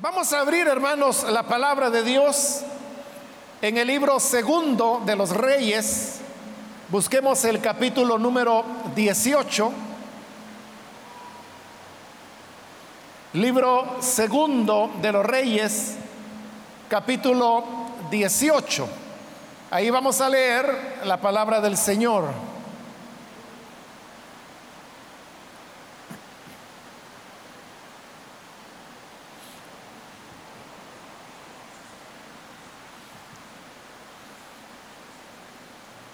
Vamos a abrir, hermanos, la palabra de Dios en el libro segundo de los Reyes. Busquemos el capítulo número 18. Libro segundo de los Reyes, capítulo 18. Ahí vamos a leer la palabra del Señor.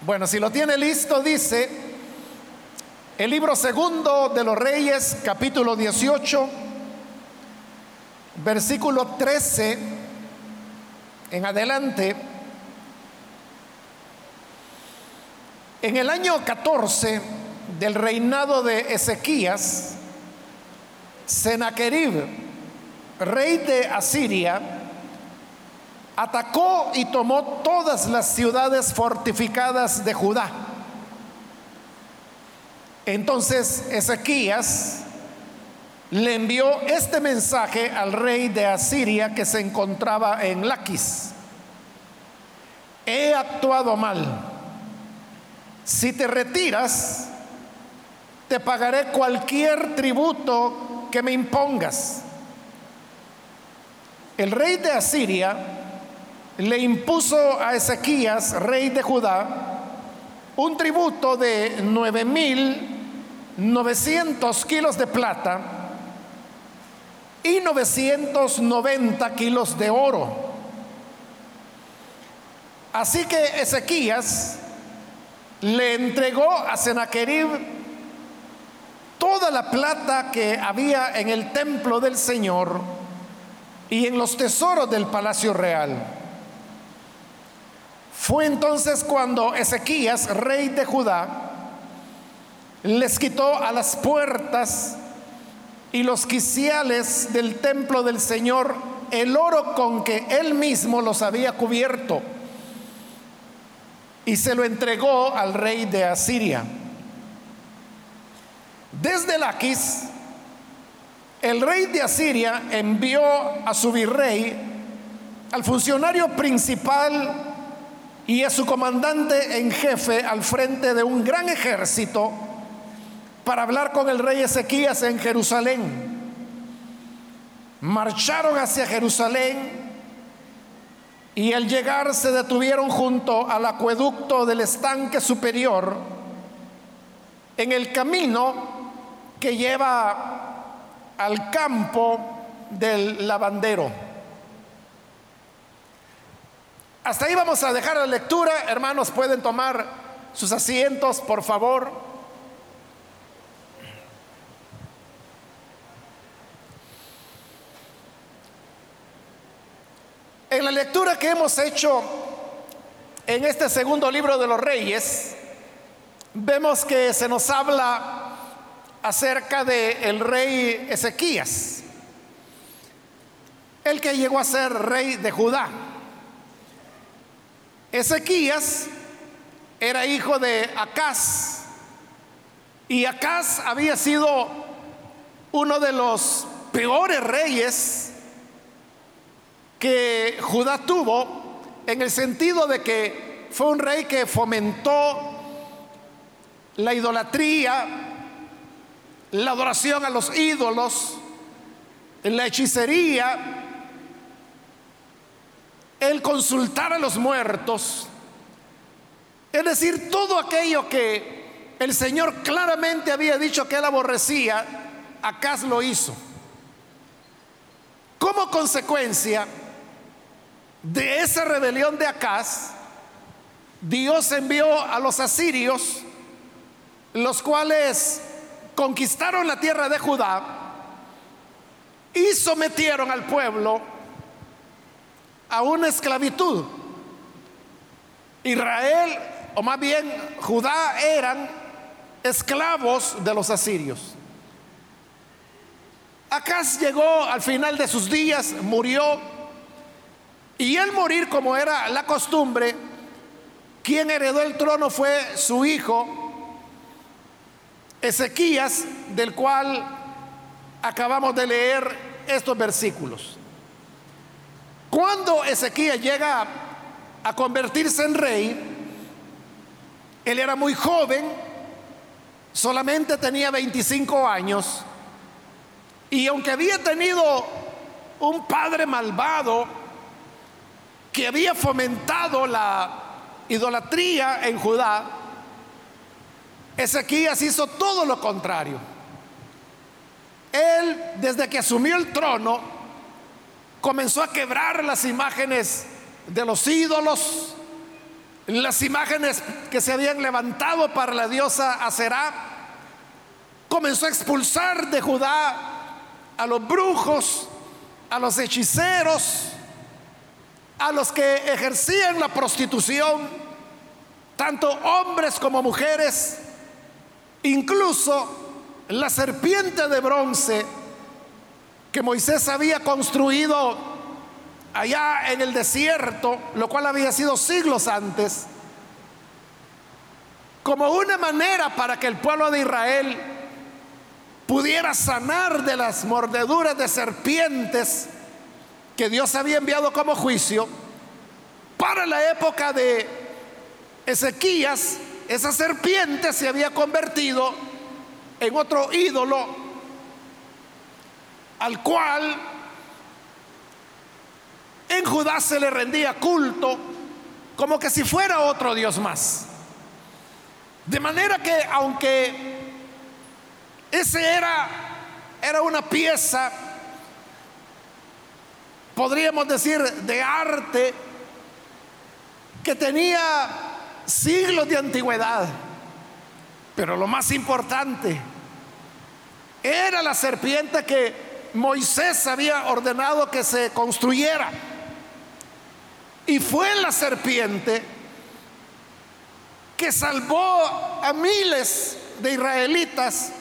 Bueno, si lo tiene listo, dice el libro segundo de los Reyes, capítulo 18, versículo 13 en adelante. En el año 14 del reinado de Ezequías, Sennacherib, rey de Asiria, atacó y tomó todas las ciudades fortificadas de Judá. Entonces Ezequías le envió este mensaje al rey de Asiria que se encontraba en Laquis. He actuado mal. Si te retiras, te pagaré cualquier tributo que me impongas. El rey de Asiria le impuso a Ezequías, rey de Judá, un tributo de nueve mil novecientos kilos de plata y 990 kilos de oro. Así que Ezequías le entregó a Sennacherib toda la plata que había en el templo del Señor y en los tesoros del palacio real. Fue entonces cuando Ezequías, rey de Judá, les quitó a las puertas y los quiciales del templo del Señor el oro con que él mismo los había cubierto y se lo entregó al rey de Asiria. Desde Laquis, el rey de Asiria envió a su virrey, al funcionario principal y es su comandante en jefe al frente de un gran ejército para hablar con el rey Ezequías en Jerusalén. Marcharon hacia Jerusalén y al llegar se detuvieron junto al acueducto del estanque superior en el camino que lleva al campo del lavandero. Hasta ahí vamos a dejar la lectura. Hermanos, pueden tomar sus asientos, por favor. En la lectura que hemos hecho en este segundo libro de los reyes, vemos que se nos habla acerca del el rey Ezequías, el que llegó a ser rey de Judá. Ezequías era hijo de Acaz. Y Acaz había sido uno de los peores reyes que Judá tuvo en el sentido de que fue un rey que fomentó la idolatría, la adoración a los ídolos, la hechicería, el consultar a los muertos, es decir, todo aquello que el Señor claramente había dicho que él aborrecía, Acaz lo hizo. Como consecuencia de esa rebelión de Acaz, Dios envió a los asirios, los cuales conquistaron la tierra de Judá y sometieron al pueblo a una esclavitud. Israel, o más bien Judá, eran esclavos de los asirios. Acaz llegó al final de sus días, murió, y al morir como era la costumbre, quien heredó el trono fue su hijo, Ezequías, del cual acabamos de leer estos versículos. Cuando Ezequiel llega a convertirse en rey, él era muy joven, solamente tenía 25 años, y aunque había tenido un padre malvado que había fomentado la idolatría en Judá, Ezequías hizo todo lo contrario. Él, desde que asumió el trono, comenzó a quebrar las imágenes de los ídolos, las imágenes que se habían levantado para la diosa Aserá. Comenzó a expulsar de Judá a los brujos, a los hechiceros, a los que ejercían la prostitución, tanto hombres como mujeres, incluso la serpiente de bronce que Moisés había construido allá en el desierto, lo cual había sido siglos antes, como una manera para que el pueblo de Israel pudiera sanar de las mordeduras de serpientes que Dios había enviado como juicio, para la época de Ezequías, esa serpiente se había convertido en otro ídolo al cual en Judá se le rendía culto como que si fuera otro Dios más. De manera que aunque ese era era una pieza podríamos decir de arte que tenía siglos de antigüedad, pero lo más importante era la serpiente que Moisés había ordenado que se construyera. Y fue la serpiente que salvó a miles de israelitas,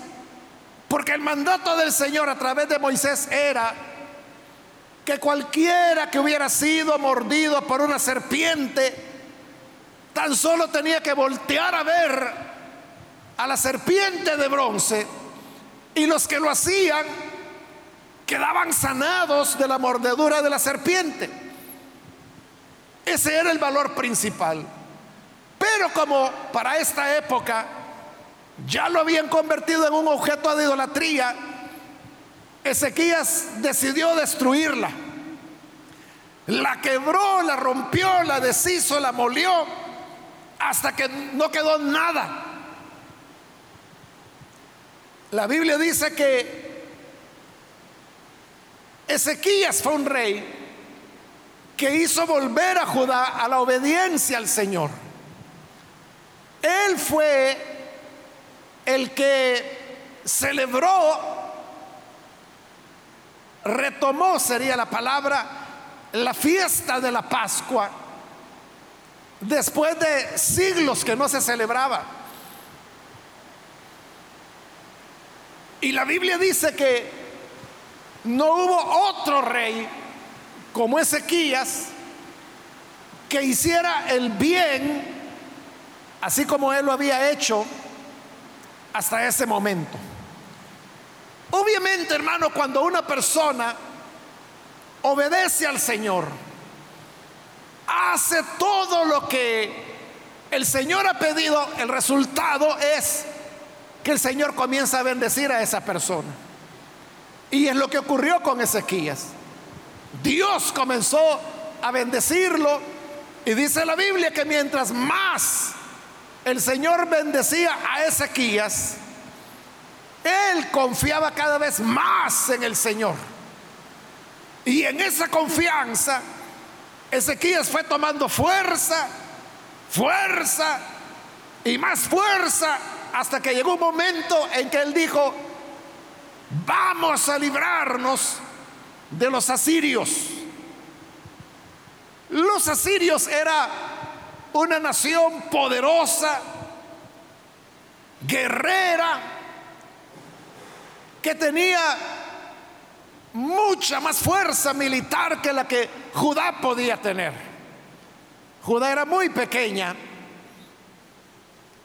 porque el mandato del Señor a través de Moisés era que cualquiera que hubiera sido mordido por una serpiente, tan solo tenía que voltear a ver a la serpiente de bronce y los que lo hacían quedaban sanados de la mordedura de la serpiente. Ese era el valor principal. Pero como para esta época ya lo habían convertido en un objeto de idolatría, Ezequías decidió destruirla. La quebró, la rompió, la deshizo, la molió, hasta que no quedó nada. La Biblia dice que Ezequías fue un rey que hizo volver a Judá a la obediencia al Señor. Él fue el que celebró, retomó, sería la palabra, la fiesta de la Pascua, después de siglos que no se celebraba. Y la Biblia dice que no hubo otro rey como Ezequías que hiciera el bien así como él lo había hecho hasta ese momento. Obviamente, hermano, cuando una persona obedece al Señor, hace todo lo que el Señor ha pedido, el resultado es que el Señor comienza a bendecir a esa persona. Y es lo que ocurrió con Ezequías. Dios comenzó a bendecirlo y dice la Biblia que mientras más el Señor bendecía a Ezequías, él confiaba cada vez más en el Señor. Y en esa confianza, Ezequías fue tomando fuerza, fuerza y más fuerza hasta que llegó un momento en que él dijo, vamos a librarnos de los asirios. Los asirios era una nación poderosa, guerrera, que tenía mucha más fuerza militar que la que Judá podía tener. Judá era muy pequeña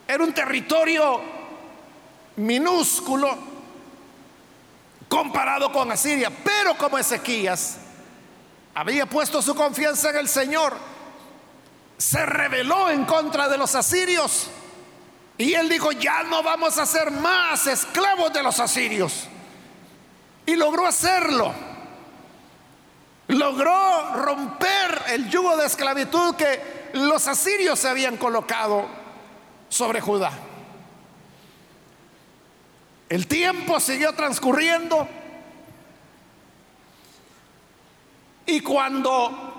era un territorio minúsculo comparado con Asiria, pero como Ezequías había puesto su confianza en el Señor, se rebeló en contra de los asirios. Y él dijo, ya no vamos a ser más esclavos de los asirios. Y logró hacerlo. Logró romper el yugo de esclavitud que los asirios se habían colocado sobre Judá. El tiempo siguió transcurriendo y cuando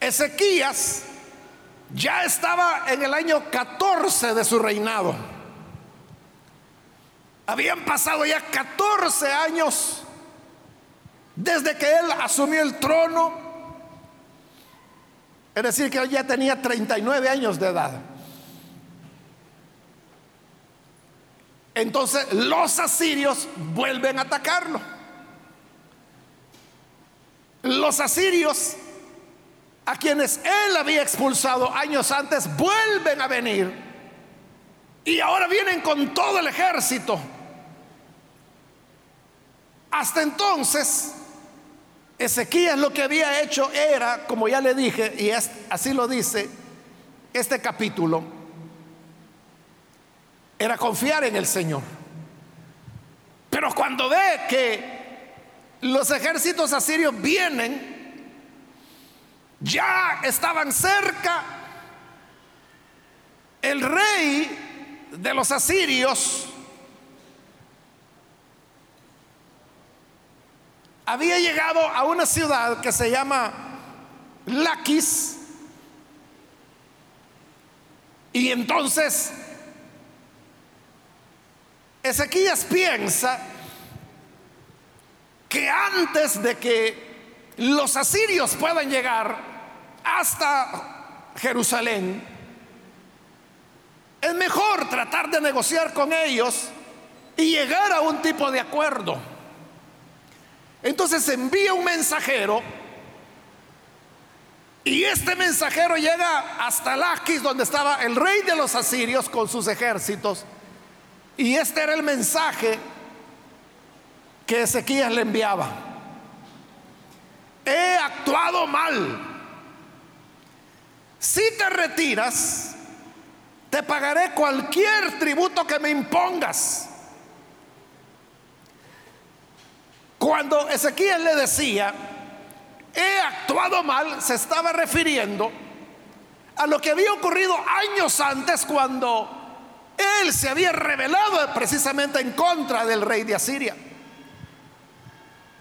Ezequías ya estaba en el año 14 de su reinado, habían pasado ya 14 años desde que él asumió el trono, es decir, que ya tenía 39 años de edad. Entonces los asirios vuelven a atacarlo. Los asirios, a quienes él había expulsado años antes, vuelven a venir. Y ahora vienen con todo el ejército. Hasta entonces, Ezequías lo que había hecho era, como ya le dije, y así lo dice este capítulo, era confiar en el Señor. Pero cuando ve que los ejércitos asirios vienen, ya estaban cerca, el rey de los asirios había llegado a una ciudad que se llama Laquis y entonces Ezequías piensa que antes de que los asirios puedan llegar hasta Jerusalén, es mejor tratar de negociar con ellos y llegar a un tipo de acuerdo. Entonces envía un mensajero y este mensajero llega hasta Laquis, donde estaba el rey de los asirios con sus ejércitos. Y este era el mensaje que Ezequías le enviaba. He actuado mal. Si te retiras, te pagaré cualquier tributo que me impongas. Cuando Ezequías le decía, he actuado mal, se estaba refiriendo a lo que había ocurrido años antes cuando él se había rebelado precisamente en contra del rey de Asiria.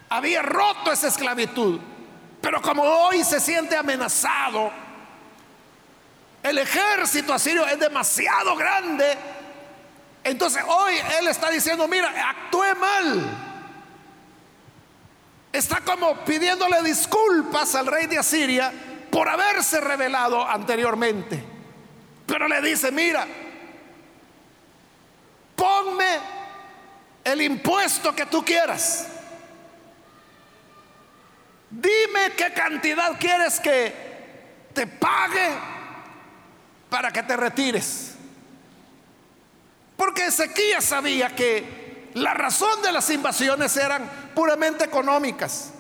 Había roto esa esclavitud. Pero como hoy se siente amenazado, el ejército asirio es demasiado grande. Entonces hoy él está diciendo, mira, actué mal. Está como pidiéndole disculpas al rey de Asiria por haberse rebelado anteriormente. Pero le dice, mira, ponme el impuesto que tú quieras. Dime qué cantidad quieres que te pague para que te retires. Porque Ezequías sabía que la razón de las invasiones eran puramente económicas.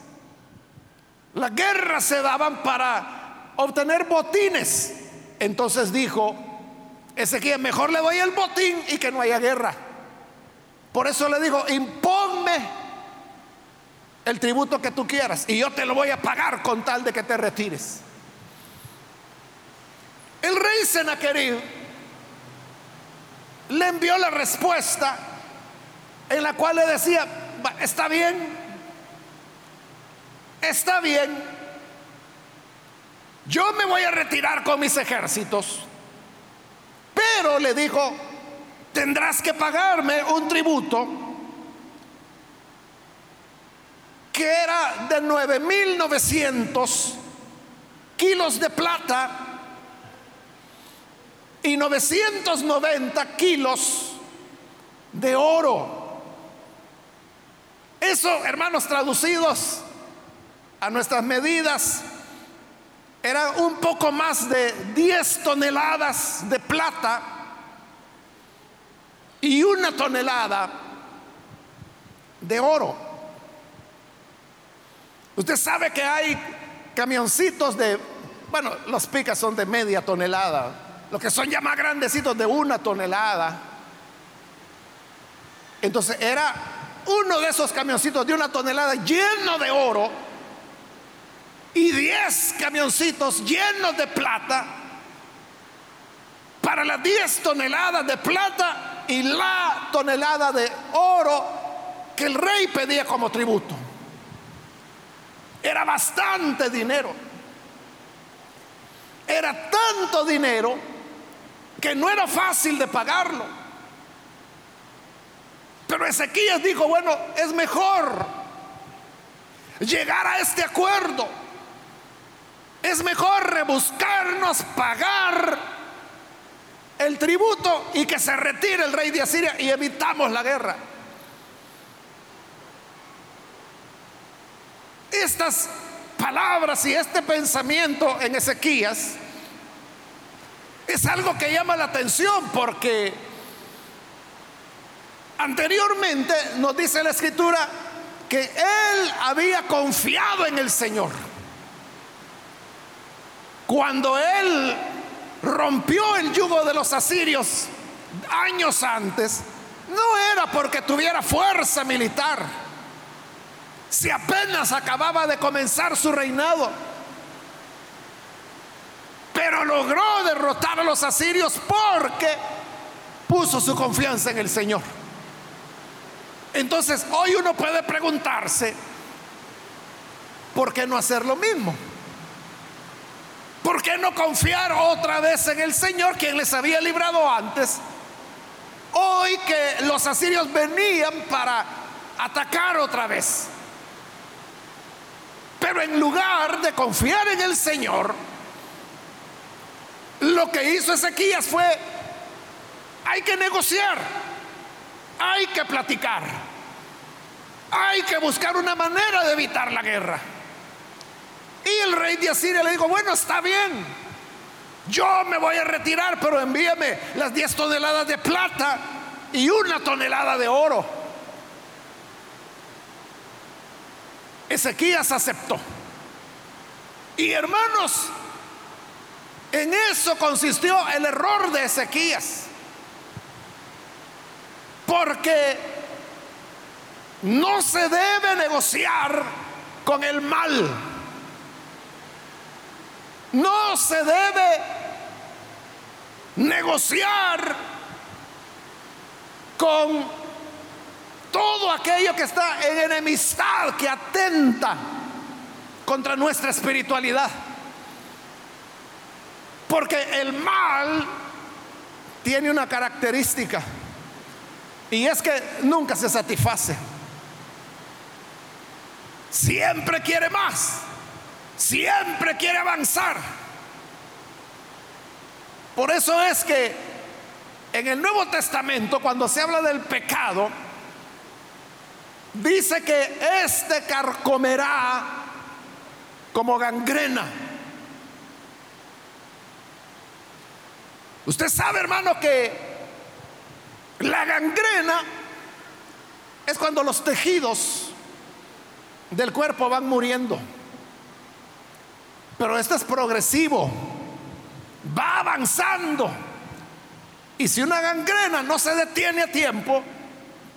Las guerras se daban para obtener botines. Entonces dijo, Ezequiel, mejor le doy el botín y que no haya guerra. Por eso le dijo, imponme el tributo que tú quieras y yo te lo voy a pagar con tal de que te retires. El rey Senaquerib le envió la respuesta en la cual le decía, está bien, está bien, yo me voy a retirar con mis ejércitos pero le dijo, tendrás que pagarme un tributo que era de 9.900 kilos de plata y 990 kilos de oro. Eso, hermanos, traducidos a nuestras medidas, era un poco más de 10 toneladas de plata y una tonelada de oro. Usted sabe que hay camioncitos de, bueno, los picas son de media tonelada, los que son ya más grandecitos de una tonelada. Entonces era uno de esos camioncitos de una tonelada lleno de oro y diez camioncitos llenos de plata para las diez toneladas de plata y la tonelada de oro que el rey pedía como tributo. Era bastante dinero. Era tanto dinero que no era fácil de pagarlo. Pero Ezequías dijo, bueno, es mejor llegar a este acuerdo. Es mejor rebuscarnos, pagar el tributo y que se retire el rey de Asiria y evitamos la guerra. Estas palabras y este pensamiento en Ezequías es algo que llama la atención porque Anteriormente nos dice la escritura que él había confiado en el Señor. Cuando él rompió el yugo de los asirios años antes, no era porque tuviera fuerza militar, si apenas acababa de comenzar su reinado, pero logró derrotar a los asirios porque puso su confianza en el Señor. Entonces, hoy uno puede preguntarse, ¿por qué no hacer lo mismo? ¿Por qué no confiar otra vez en el Señor, quien les había librado antes? Hoy que los asirios venían para atacar otra vez. Pero en lugar de confiar en el Señor, lo que hizo Ezequías fue, hay que negociar, hay que platicar. Hay que buscar una manera de evitar la guerra. Y el rey de Asiria le dijo, bueno, está bien, yo me voy a retirar, pero envíame las 10 toneladas de plata y una tonelada de oro. Ezequías aceptó. Y hermanos, en eso consistió el error de Ezequías. Porque no se debe negociar con el mal. No se debe negociar con todo aquello que está en enemistad, que atenta contra nuestra espiritualidad. Porque el mal tiene una característica y es que nunca se satisface. Siempre quiere más. Siempre quiere avanzar. Por eso es que en el Nuevo Testamento, cuando se habla del pecado, dice que este carcomerá como gangrena. Usted sabe, hermano, que la gangrena es cuando los tejidos del cuerpo van muriendo. Pero esto es progresivo, va avanzando. Y si una gangrena no se detiene a tiempo,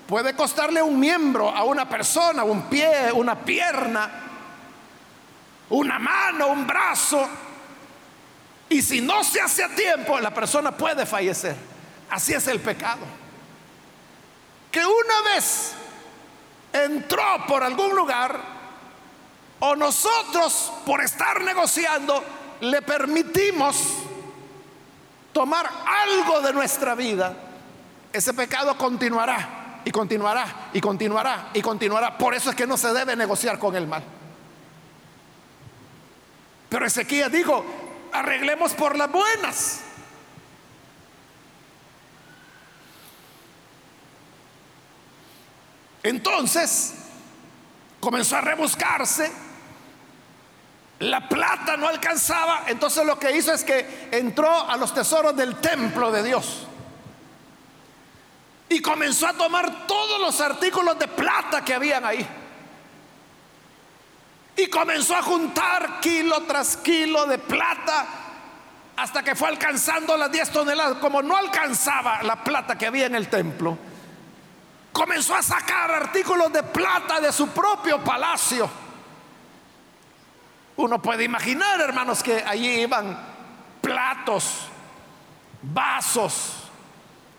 puede costarle un miembro a una persona, un pie, una pierna, una mano, un brazo. Y si no se hace a tiempo, la persona puede fallecer. Así es el pecado. Que una vez entró por algún lugar o nosotros por estar negociando le permitimos tomar algo de nuestra vida, ese pecado continuará y continuará y continuará y continuará. Por eso es que no se debe negociar con el mal. Pero Ezequiel dijo, arreglemos por las buenas. Entonces comenzó a rebuscarse. La plata no alcanzaba. Entonces lo que hizo es que entró a los tesoros del templo de Dios. Y comenzó a tomar todos los artículos de plata que habían ahí. Y comenzó a juntar kilo tras kilo de plata hasta que fue alcanzando las 10 toneladas. Como no alcanzaba la plata que había en el templo, comenzó a sacar artículos de plata de su propio palacio. Uno puede imaginar, hermanos, que allí iban platos, vasos,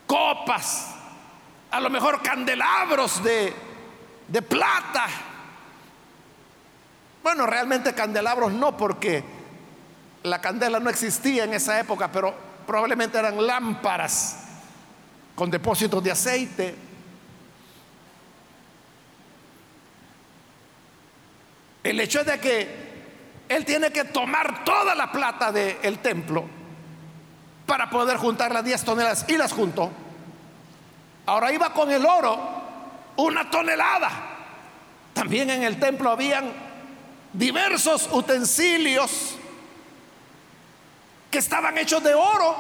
copas, a lo mejor candelabros de, de plata. Bueno, realmente candelabros no, porque la candela no existía en esa época, pero probablemente eran lámparas con depósitos de aceite. El hecho de que él tiene que tomar toda la plata del templo para poder juntar las 10 toneladas y las juntó. Ahora iba con el oro una tonelada. También en el templo habían diversos utensilios que estaban hechos de oro.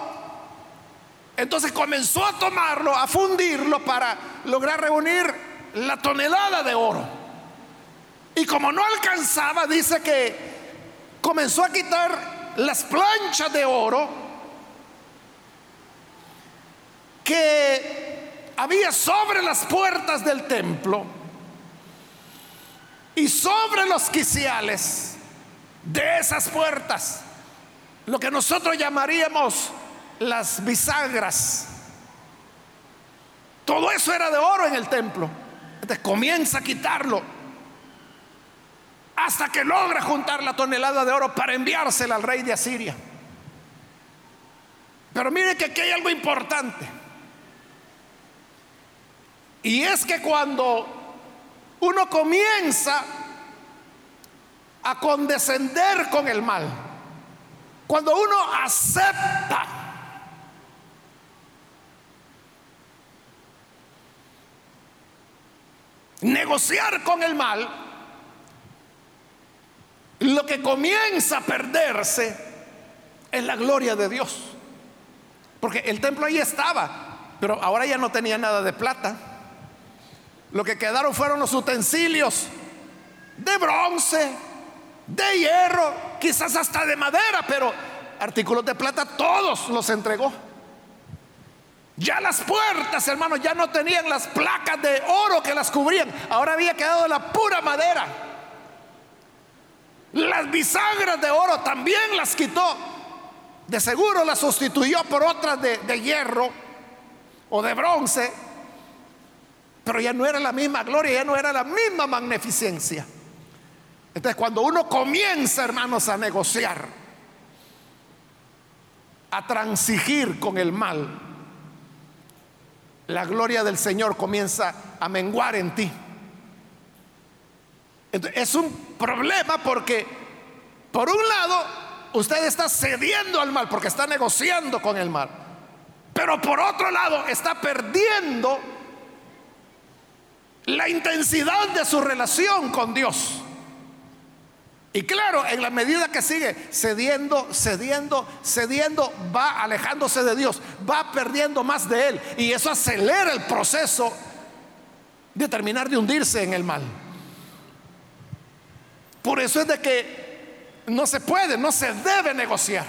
Entonces comenzó a tomarlo, a fundirlo para lograr reunir la tonelada de oro. Y como no alcanzaba, dice que comenzó a quitar las planchas de oro que había sobre las puertas del templo y sobre los quiciales de esas puertas, lo que nosotros llamaríamos las bisagras. Todo eso era de oro en el templo. Entonces comienza a quitarlo hasta que logra juntar la tonelada de oro para enviársela al rey de Asiria. Pero mire que aquí hay algo importante. Y es que cuando uno comienza a condescender con el mal, cuando uno acepta negociar con el mal, lo que comienza a perderse es la gloria de Dios. Porque el templo ahí estaba, pero ahora ya no tenía nada de plata. Lo que quedaron fueron los utensilios de bronce, de hierro, quizás hasta de madera, pero artículos de plata todos los entregó. Ya las puertas, hermanos, ya no tenían las placas de oro que las cubrían. Ahora había quedado la pura madera. Las bisagras de oro también las quitó. De seguro las sustituyó por otras de, hierro o de bronce. Pero ya no era la misma gloria, ya no era la misma magnificencia. Entonces cuando uno comienza, hermanos, a negociar, a transigir con el mal, la gloria del Señor comienza a menguar en ti. Es un problema porque, por un lado, usted está cediendo al mal porque está negociando con el mal. Pero por otro lado, está perdiendo la intensidad de su relación con Dios. Y claro, en la medida que sigue cediendo, cediendo, cediendo, va alejándose de Dios, va perdiendo más de Él. Y eso acelera el proceso de terminar de hundirse en el mal. Por eso es de que no se puede, no se debe negociar.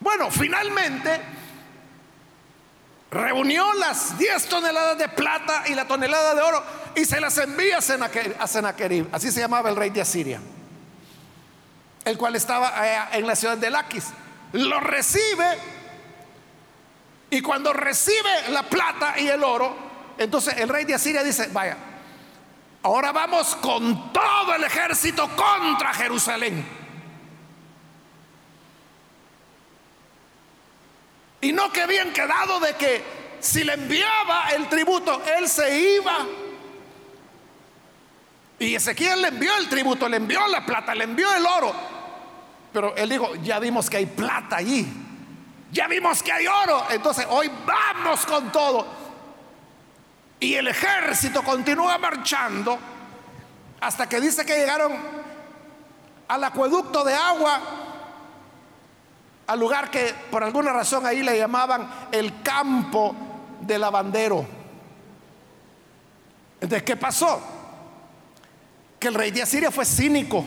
Bueno, finalmente reunió las 10 toneladas de plata y la tonelada de oro y se las envía a Sennacherib, así se llamaba el rey de Asiria, el cual estaba en la ciudad de Laquis. Lo recibe y cuando recibe la plata y el oro, entonces el rey de Asiria dice, vaya, ahora vamos con todo el ejército contra Jerusalén. Y no que habían quedado de que si le enviaba el tributo, él se iba. Y Ezequiel le envió el tributo, le envió la plata, le envió el oro. Pero él dijo, ya vimos que hay plata allí. Ya vimos que hay oro. Entonces hoy vamos con todo. Y el ejército continúa marchando hasta que dice que llegaron al acueducto de agua al lugar que por alguna razón ahí le llamaban el campo de lavandero. Entonces, ¿qué pasó? que el rey de Asiria fue cínico.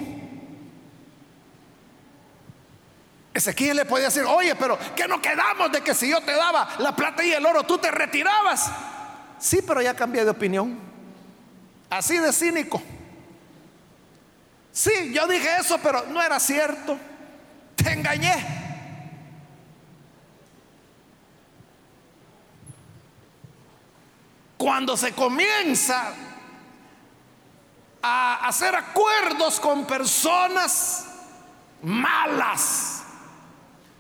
Ezequiel le podía decir, oye, pero ¿qué no quedamos de que si yo te daba la plata y el oro, tú te retirabas? Sí, pero ya cambié de opinión. Así de cínico. Sí, yo dije eso, pero no era cierto. Te engañé. Cuando se comienza a hacer acuerdos con personas malas,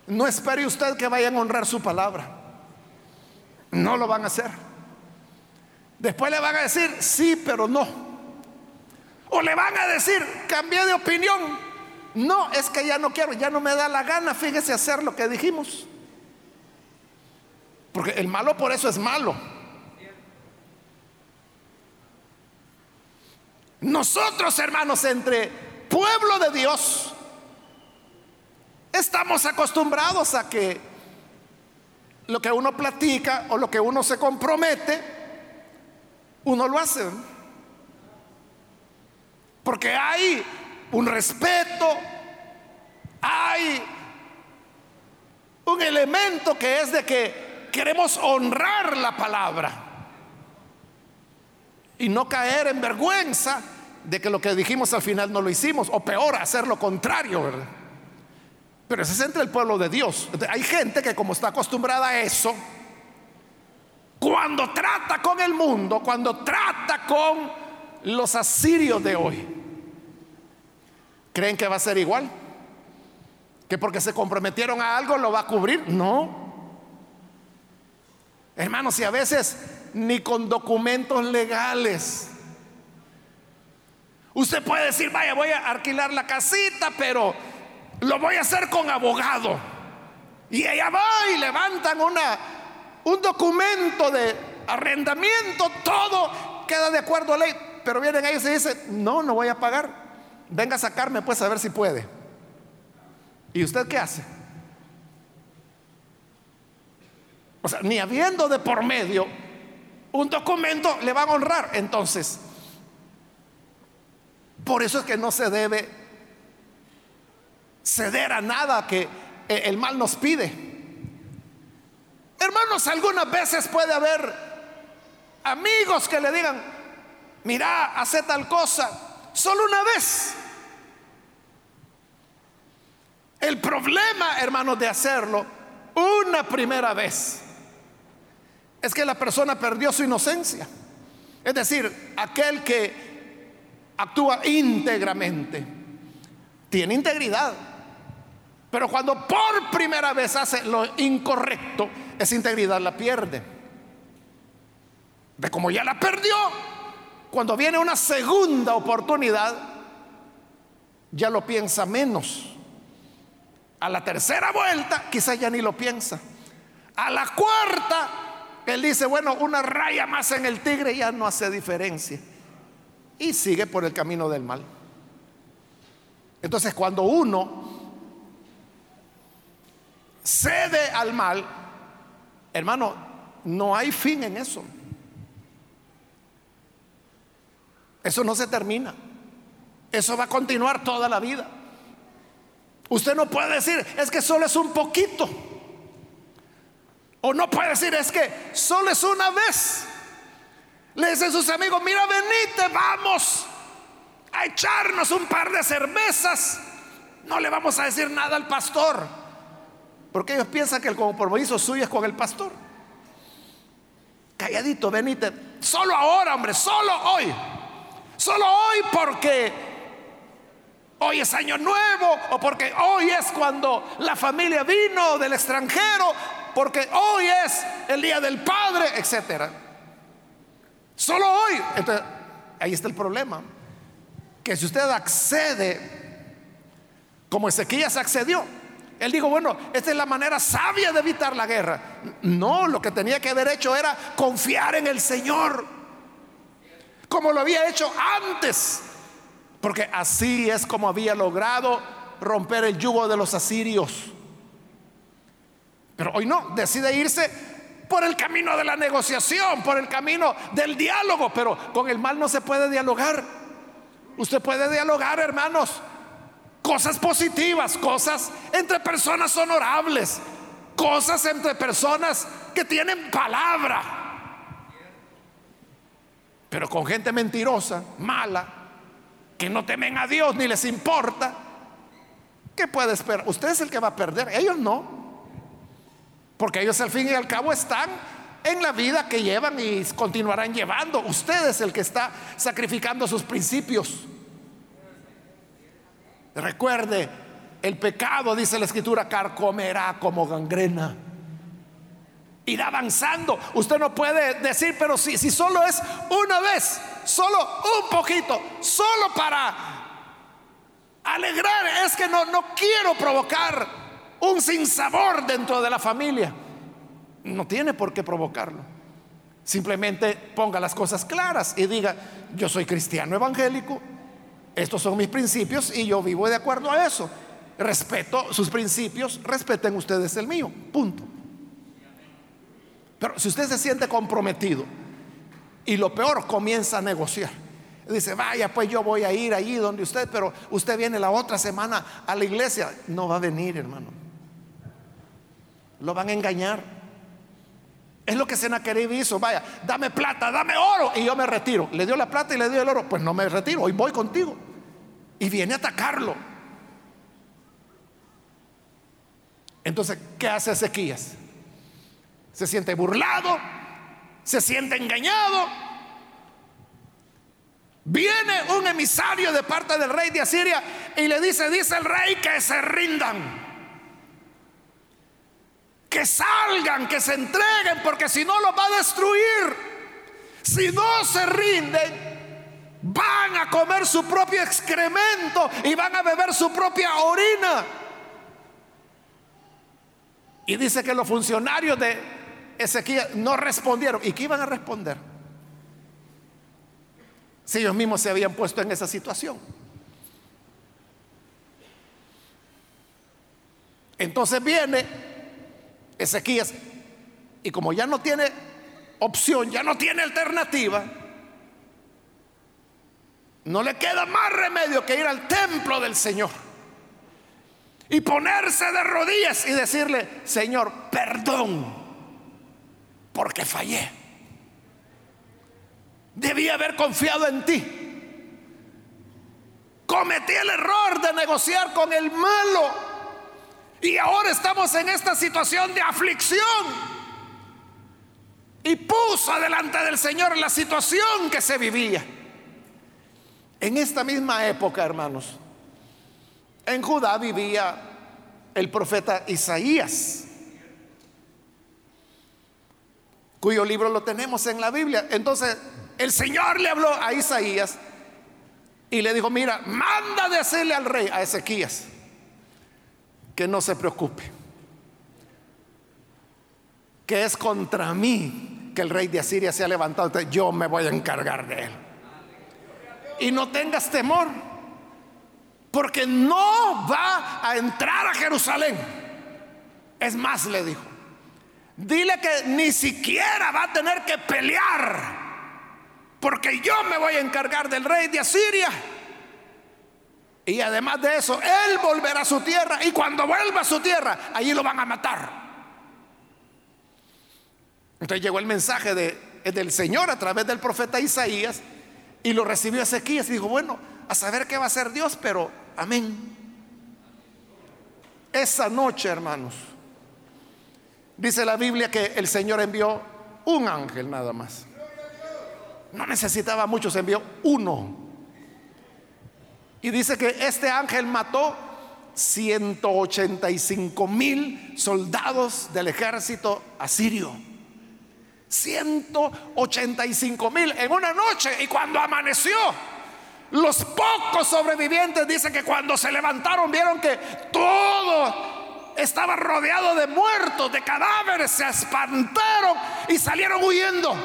no espere usted que vayan a honrar su palabra. No lo van a hacer. Después le van a decir sí, pero no. O le van a decir, cambié de opinión. No, es que ya no quiero, ya no me da la gana, fíjese hacer lo que dijimos. Porque el malo por eso es malo. Nosotros, hermanos, entre pueblo de Dios, estamos acostumbrados a que lo que uno platica o lo que uno se compromete, uno lo hace. Porque hay un respeto, hay un elemento que es de que queremos honrar la palabra y no caer en vergüenza de que lo que dijimos al final no lo hicimos, o peor, hacer lo contrario. Pero ese es entre el pueblo de Dios. Hay gente que como está acostumbrada a eso, cuando trata con el mundo, cuando trata con los asirios de hoy, creen que va a ser igual. Que porque se comprometieron a algo lo va a cubrir. No. Hermanos, si a veces ni con documentos legales. Usted puede decir, vaya, voy a alquilar la casita, pero lo voy a hacer con abogado. Y ella va y levantan una, un documento de arrendamiento, todo queda de acuerdo a ley. Pero vienen ellos y dicen, no, no voy a pagar. Venga a sacarme pues a ver si puede. ¿Y usted qué hace? O sea, ni habiendo de por medio un documento le van a honrar. Entonces, por eso es que no se debe ceder a nada que el mal nos pide. Hermanos, algunas veces puede haber amigos que le digan, mira, hace tal cosa, solo una vez. El problema, hermanos, de hacerlo una primera vez es que la persona perdió su inocencia. Es decir, aquel que actúa íntegramente tiene integridad. Pero cuando por primera vez hace lo incorrecto, esa integridad la pierde. De como ya la perdió, cuando viene una segunda oportunidad, ya lo piensa menos. A la tercera vuelta, quizás ya ni lo piensa. A la cuarta, él dice, bueno, una raya más en el tigre ya no hace diferencia. Y sigue por el camino del mal. Entonces cuando uno cede al mal, hermano, no hay fin en eso. Eso no se termina. Eso va a continuar toda la vida. Usted no puede decir, es que solo es un poquito. O no puede decir, es que solo es una vez. Le dicen sus amigos, mira, venite, vamos a echarnos un par de cervezas. No le vamos a decir nada al pastor. Porque ellos piensan que el compromiso suyo es con el pastor. Calladito, venite. Solo ahora, hombre, solo hoy. Solo hoy porque hoy es año nuevo o porque hoy es cuando la familia vino del extranjero porque hoy es el día del Padre, etcétera. Solo hoy. Entonces, ahí está el problema. Que si usted accede, como Ezequías accedió, él dijo, bueno, esta es la manera sabia de evitar la guerra. No, lo que tenía que haber hecho era confiar en el Señor, como lo había hecho antes, porque así es como había logrado romper el yugo de los asirios. Pero hoy no, decide irse por el camino de la negociación, por el camino del diálogo, pero con el mal no se puede dialogar. Usted puede dialogar, hermanos, cosas positivas, cosas entre personas honorables, cosas entre personas que tienen palabra. Pero con gente mentirosa, mala, que no temen a Dios ni les importa, ¿qué puede esperar? Usted es el que va a perder, ellos no. Porque ellos al fin y al cabo están en la vida que llevan y continuarán llevando. Usted es el que está sacrificando sus principios. Recuerde, el pecado, dice la escritura, carcomerá como gangrena. Irá avanzando. Usted no puede decir, pero si, si solo es una vez, solo un poquito, solo para alegrar, es que no, no quiero provocar un sinsabor dentro de la familia. No tiene por qué provocarlo. Simplemente ponga las cosas claras y diga, yo soy cristiano evangélico, estos son mis principios y yo vivo de acuerdo a eso. Respeto sus principios, respeten ustedes el mío, punto. Pero si usted se siente comprometido y lo peor comienza a negociar, dice, vaya, pues yo voy a ir allí donde usted, pero usted viene la otra semana a la iglesia, no va a venir, hermano. Lo van a engañar. Es lo que Senaquerib hizo. Vaya, dame plata, dame oro y yo me retiro. Le dio la plata y le dio el oro. Pues no me retiro, hoy voy contigo. Y viene a atacarlo. Entonces, ¿qué hace Ezequías? Se siente burlado, se siente engañado. Viene un emisario de parte del rey de Asiria y le dice, dice el rey que se rindan que salgan, que se entreguen, porque si no los va a destruir. Si no se rinden, comer su propio excremento y van a beber su propia orina. Y dice que los funcionarios de Ezequiel no respondieron. ¿Y qué iban a responder? Si ellos mismos se habían puesto en esa situación. Entonces viene Ezequías, y como ya no tiene opción, ya no tiene alternativa, no le queda más remedio que ir al templo del Señor y ponerse de rodillas y decirle, Señor, perdón, porque fallé. Debí haber confiado en ti. Cometí el error de negociar con el malo y ahora estamos en esta situación de aflicción. Y puso delante del Señor la situación que se vivía. En esta misma época, hermanos, en Judá vivía el profeta Isaías, cuyo libro lo tenemos en la Biblia. Entonces, el Señor le habló a Isaías y le dijo, mira, manda decirle al rey, a Ezequías, que no se preocupe, que es contra mí que el rey de Asiria se ha levantado, yo me voy a encargar de él. Y no tengas temor, porque no va a entrar a Jerusalén. Es más, le dijo, dile que ni siquiera va a tener que pelear, porque yo me voy a encargar del rey de Asiria y además de eso, Él volverá a su tierra y cuando vuelva a su tierra, allí lo van a matar. Entonces llegó el mensaje de, del Señor a través del profeta Isaías y lo recibió Ezequías y dijo, bueno, a saber qué va a hacer Dios, pero amén. Esa noche, hermanos, dice la Biblia que el Señor envió un ángel nada más. No necesitaba muchos, envió uno. Y dice que este ángel mató 185 mil soldados del ejército asirio. 185 mil en una noche. Y cuando amaneció, los pocos sobrevivientes dicen que cuando se levantaron vieron que todo estaba rodeado de muertos, de cadáveres, se espantaron y salieron huyendo.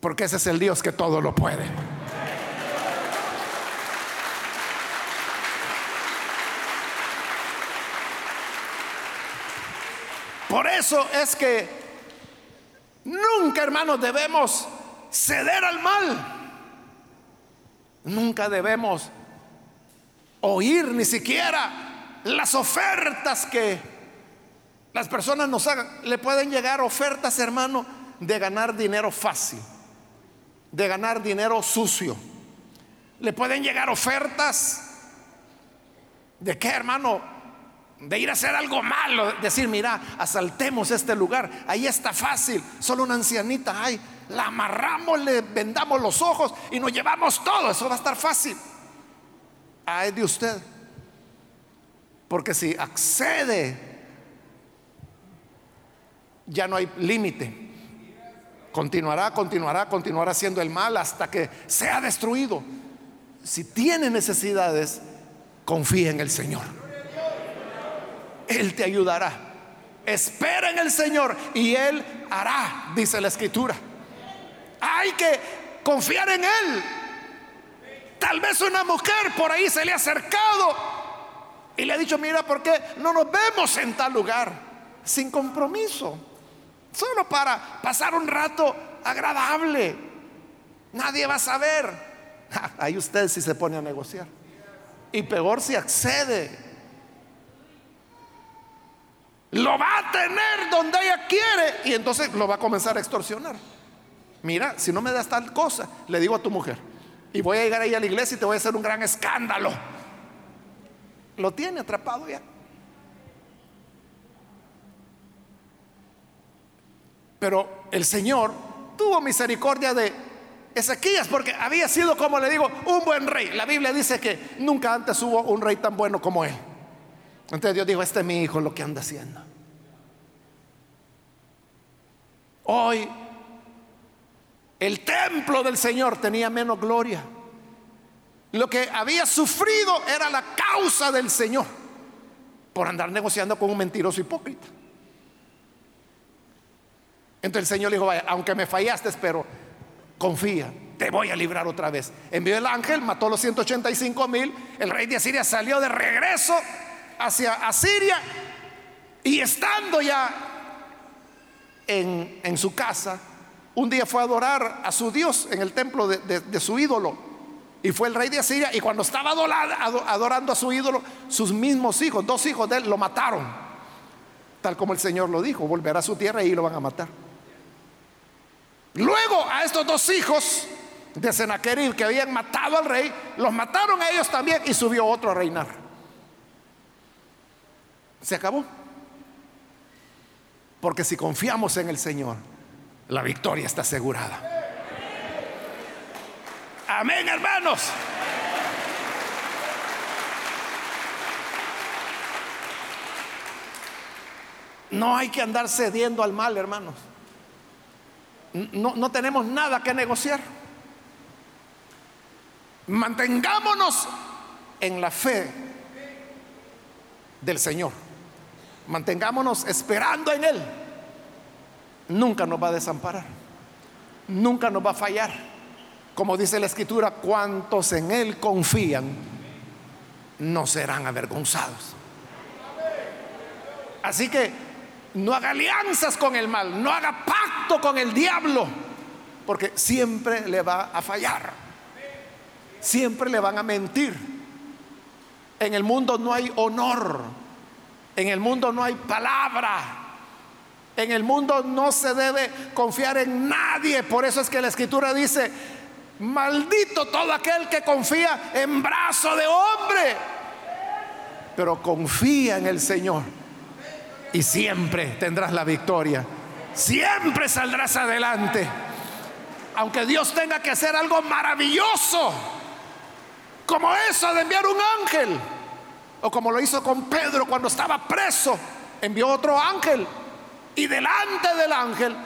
Porque ese es el Dios que todo lo puede. Por eso es que nunca, hermanos, debemos ceder al mal. Nunca debemos oír ni siquiera las ofertas que las personas nos hagan. Le pueden llegar ofertas, hermano, de ganar dinero fácil, de ganar dinero sucio. Le pueden llegar ofertas de qué, hermano, de ir a hacer algo malo, decir, mira, asaltemos este lugar, ahí está fácil, solo una ancianita, ay, la amarramos, le vendamos los ojos y nos llevamos todo, eso va a estar fácil. Ay de usted, porque si accede, ya no hay límite. Continuará, continuará, continuará haciendo el mal hasta que sea destruido. Si tiene necesidades, confía en el Señor. Él te ayudará. Espera en el Señor y Él hará, dice la escritura. Hay que confiar en Él. Tal vez una mujer por ahí se le ha acercado y le ha dicho, mira, ¿por qué no nos vemos en tal lugar? Sin compromiso. Solo para pasar un rato agradable. Nadie va a saber. Ahí usted si se pone a negociar. Y peor si accede. Lo va a tener donde ella quiere y entonces lo va a comenzar a extorsionar. Mira, si no me das tal cosa, le digo a tu mujer, y voy a llegar ahí a la iglesia y te voy a hacer un gran escándalo. Lo tiene atrapado ya. Pero el Señor tuvo misericordia de Ezequías, porque había sido, como le digo, un buen rey. La Biblia dice que nunca antes hubo un rey tan bueno como él. Entonces Dios dijo, este es mi hijo lo que anda haciendo. Hoy el templo del Señor tenía menos gloria. Lo que había sufrido era la causa del Señor por andar negociando con un mentiroso hipócrita. Entonces el Señor le dijo, vaya, aunque me fallaste, pero confía, te voy a librar otra vez. Envió el ángel, mató los 185 mil, el rey de Asiria salió de regreso hacia Asiria y estando ya en, su casa, un día fue a adorar a su Dios en el templo de, su ídolo. Y fue el rey de Asiria. Y cuando estaba adorando a su ídolo, sus mismos hijos, dos hijos de él, lo mataron. Tal como el Señor lo dijo, volverá a su tierra y lo van a matar. Luego a estos dos hijos de Senaquerib que habían matado al rey, los mataron a ellos también y subió otro a reinar. Se acabó. Porque si confiamos en el Señor, la victoria está asegurada. Amén, hermanos. No hay que andar cediendo al mal, hermanos no, tenemos nada que negociar. Mantengámonos en la fe del Señor. Mantengámonos esperando en Él. Nunca nos va a desamparar. Nunca nos va a fallar. Como dice la Escritura, cuantos en Él confían no serán avergonzados. Así que no haga alianzas con el mal, no haga pacto con el diablo, porque siempre le va a fallar. Siempre le van a mentir. En el mundo no hay honor, en el mundo no hay palabra, en el mundo no se debe confiar en nadie. Por eso es que la escritura dice, maldito todo aquel que confía en brazo de hombre, pero confía en el Señor y siempre tendrás la victoria. Siempre saldrás adelante. Aunque Dios tenga que hacer algo maravilloso, como eso de enviar un ángel, o como lo hizo con Pedro cuando estaba preso, envió otro ángel. Y delante del ángel,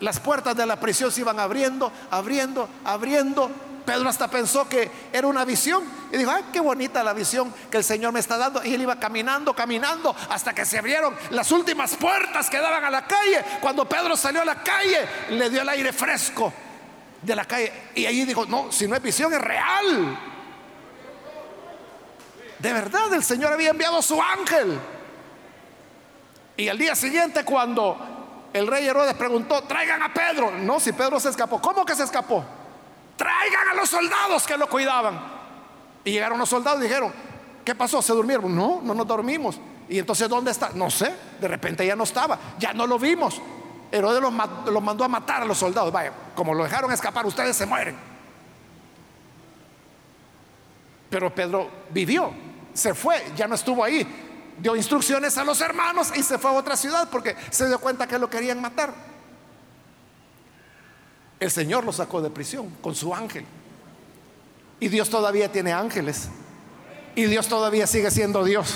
las puertas de la prisión se iban abriendo, abriendo, abriendo Pedro hasta pensó que era una visión y dijo, ay, qué bonita la visión que el Señor me está dando. Y él iba caminando, caminando hasta que se abrieron las últimas puertas que daban a la calle. Cuando Pedro salió a la calle, le dio el aire fresco de la calle. Y ahí dijo, no, si no es visión, es real. De verdad, el Señor había enviado su ángel. Y al día siguiente, cuando el rey Herodes preguntó, traigan a Pedro. No, si Pedro se escapó. ¿Cómo que se escapó? Traigan a los soldados que lo cuidaban. Y llegaron los soldados y dijeron, ¿qué pasó? ¿Se durmieron? No, no nos dormimos. Y entonces, ¿dónde está? No sé, de repente ya no estaba, ya no lo vimos. Herodes los, mandó a matar a los soldados. Vaya, como lo dejaron escapar, ustedes se mueren. Pero Pedro vivió, se fue, ya no estuvo ahí. Dio instrucciones a los hermanos y se fue a otra ciudad porque se dio cuenta que lo querían matar. El Señor lo sacó de prisión con su ángel. Y Dios todavía tiene ángeles. Y Dios todavía sigue siendo Dios.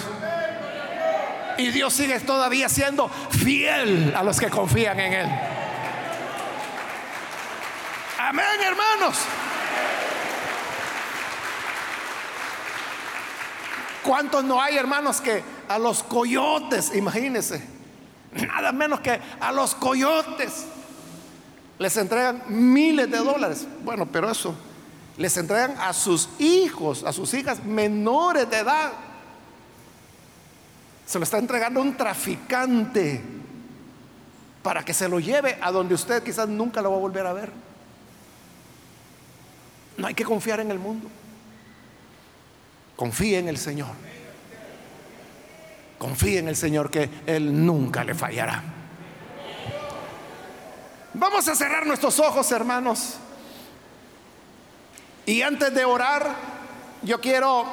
Y Dios sigue todavía siendo fiel a los que confían en Él. Amén, hermanos. ¿Cuántos no hay, hermanos, que a los coyotes, imagínense, nada menos que a los coyotes les entregan miles de dólares? Bueno, pero eso, les entregan a sus hijos, a sus hijas menores de edad se lo está entregando un traficante para que se lo lleve a donde usted quizás nunca lo va a volver a ver. No hay que confiar en el mundo. Confíe en el Señor. Confíe en el Señor que Él nunca le fallará. Vamos a cerrar nuestros ojos, hermanos. Y antes de orar, yo quiero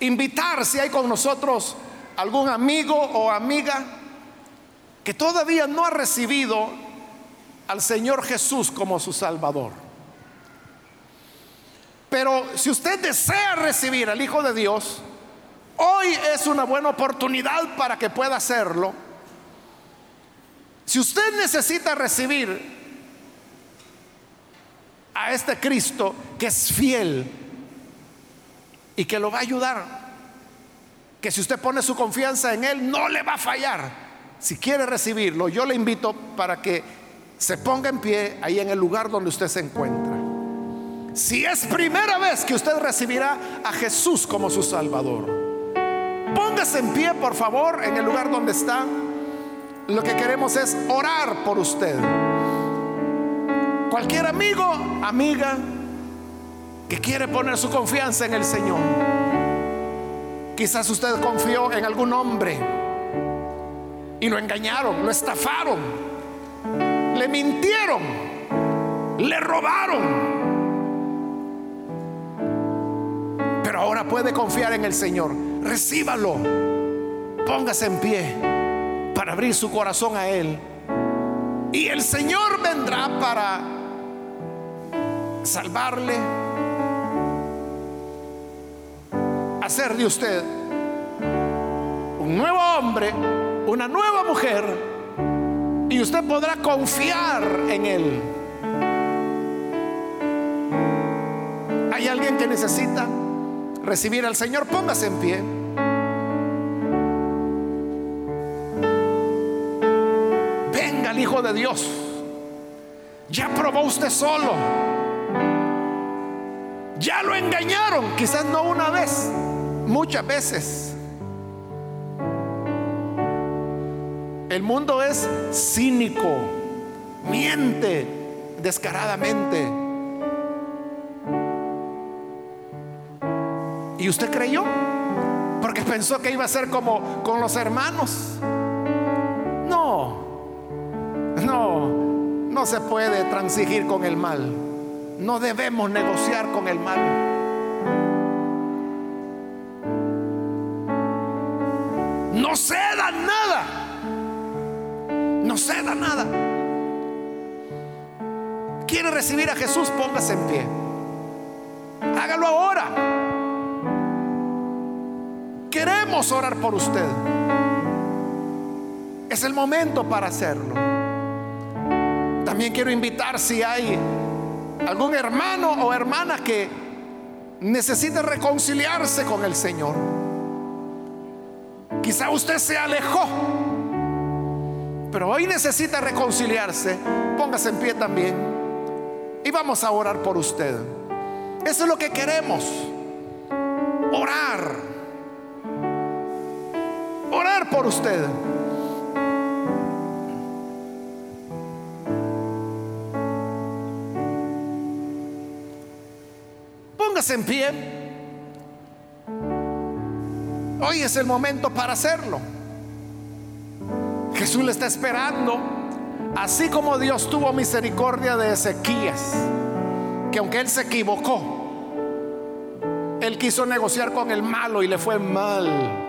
invitar si hay con nosotros algún amigo o amiga que todavía no ha recibido al Señor Jesús como su Salvador. Pero si usted desea recibir al Hijo de Dios, hoy es una buena oportunidad para que pueda hacerlo. Si usted necesita recibir a este Cristo que es fiel y que lo va a ayudar que si usted pone su confianza en Él, no le va a fallar. Si quiere recibirlo, yo le invito para que se ponga en pie ahí en el lugar donde usted se encuentra. Si es primera vez que usted recibirá a Jesús como su Salvador, póngase en pie, por favor, en el lugar donde está. Lo que queremos es orar por usted. Cualquier amigo, amiga, que quiere poner su confianza en el Señor Quizás usted confió en algún hombre y lo engañaron, lo estafaron, le mintieron, le robaron. Ahora puede confiar en el Señor. Recíbalo. Póngase en pie para abrir su corazón a Él. Y el Señor vendrá para salvarle hacer de usted un nuevo hombre, una nueva mujer, y usted podrá confiar en Él. ¿Hay alguien que necesita recibir al Señor? Póngase en pie. Venga el Hijo de Dios. Ya probó usted solo. Ya lo engañaron, quizás no una vez, Muchas veces el mundo es cínico, miente descaradamente. ¿Y usted creyó? Porque pensó que iba a ser como con los hermanos. No, no, no se puede transigir con el mal. No debemos negociar con el mal. No ceda nada. No ceda nada. ¿Quiere recibir a Jesús? Póngase en pie. Hágalo ahora. Orar por usted. Es el momento para hacerlo. También quiero invitar si hay algún hermano o hermana que necesite reconciliarse con el Señor Quizá usted se alejó, pero hoy necesita reconciliarse. Póngase en pie también y vamos a orar por usted. Eso es lo que queremos. Orar orar por usted. Póngase en pie. Hoy es el momento para hacerlo. Jesús le está esperando, así como Dios tuvo misericordia de Ezequías, que aunque él se equivocó, él quiso negociar con el malo y le fue mal.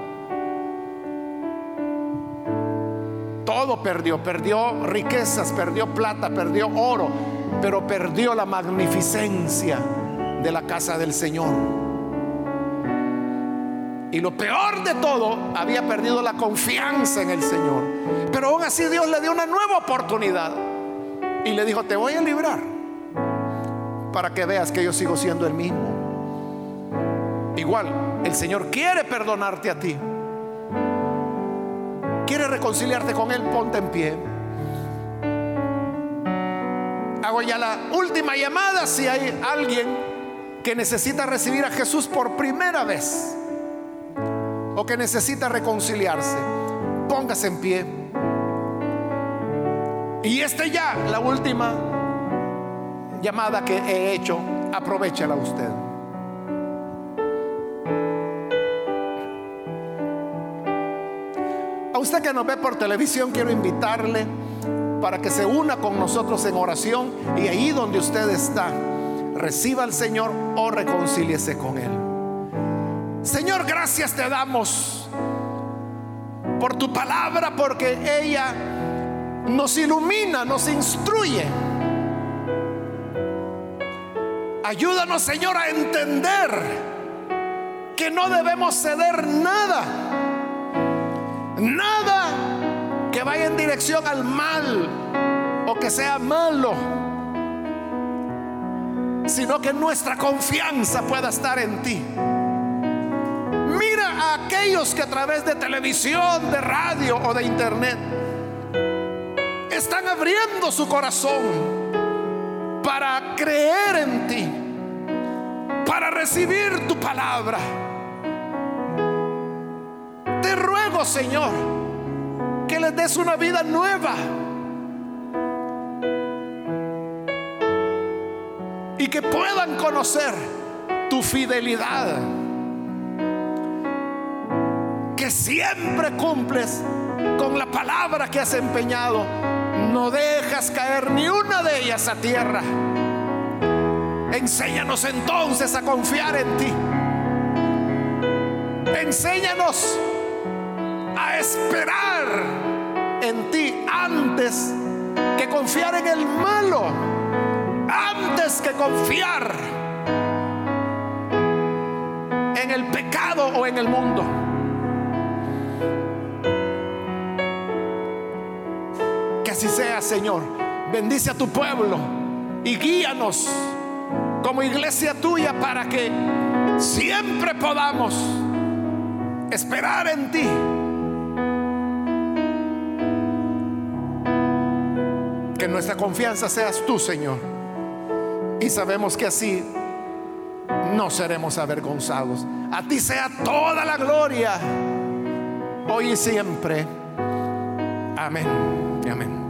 Todo perdió, perdió riquezas, perdió plata, perdió oro, pero perdió la magnificencia de la casa del Señor. Y lo peor de todo, había perdido la confianza en el Señor. Pero aún así Dios le dio una nueva oportunidad. Y le dijo, te voy a librar para que veas que yo sigo siendo el mismo. Igual, el Señor quiere perdonarte a ti. Reconciliarte con Él, ponte en pie. Hago ya la última llamada si hay alguien que necesita recibir a Jesús por primera vez o que necesita reconciliarse. Póngase en pie. Y esta ya, la última llamada que he hecho, aprovechala usted. Usted que nos ve por televisión, quiero invitarle para que se una con nosotros en oración y ahí donde usted está, reciba al Señor o reconcíliese con Él. Señor, gracias te damos por tu palabra, porque ella nos ilumina, nos instruye. Ayúdanos, Señor, a entender que no debemos ceder nada, nada que vaya en dirección al mal o que sea malo, sino que nuestra confianza pueda estar en ti. Mira a aquellos que a través de televisión, de radio o de internet están abriendo su corazón para creer en ti, para recibir tu palabra. Señor, que les des una vida nueva. Y que puedan conocer tu fidelidad. Que siempre cumples con la palabra que has empeñado. No dejas caer ni una de ellas a tierra. Enséñanos entonces a confiar en ti. Enséñanos esperar en ti antes que confiar en el malo, antes que confiar en el pecado o en el mundo. Que así sea, Señor. Bendice a tu pueblo y guíanos como iglesia tuya para que siempre podamos esperar en ti. Que nuestra confianza seas tú, Señor. Y sabemos que así no seremos avergonzados. A ti sea toda la gloria, hoy y siempre. Amén. Amén.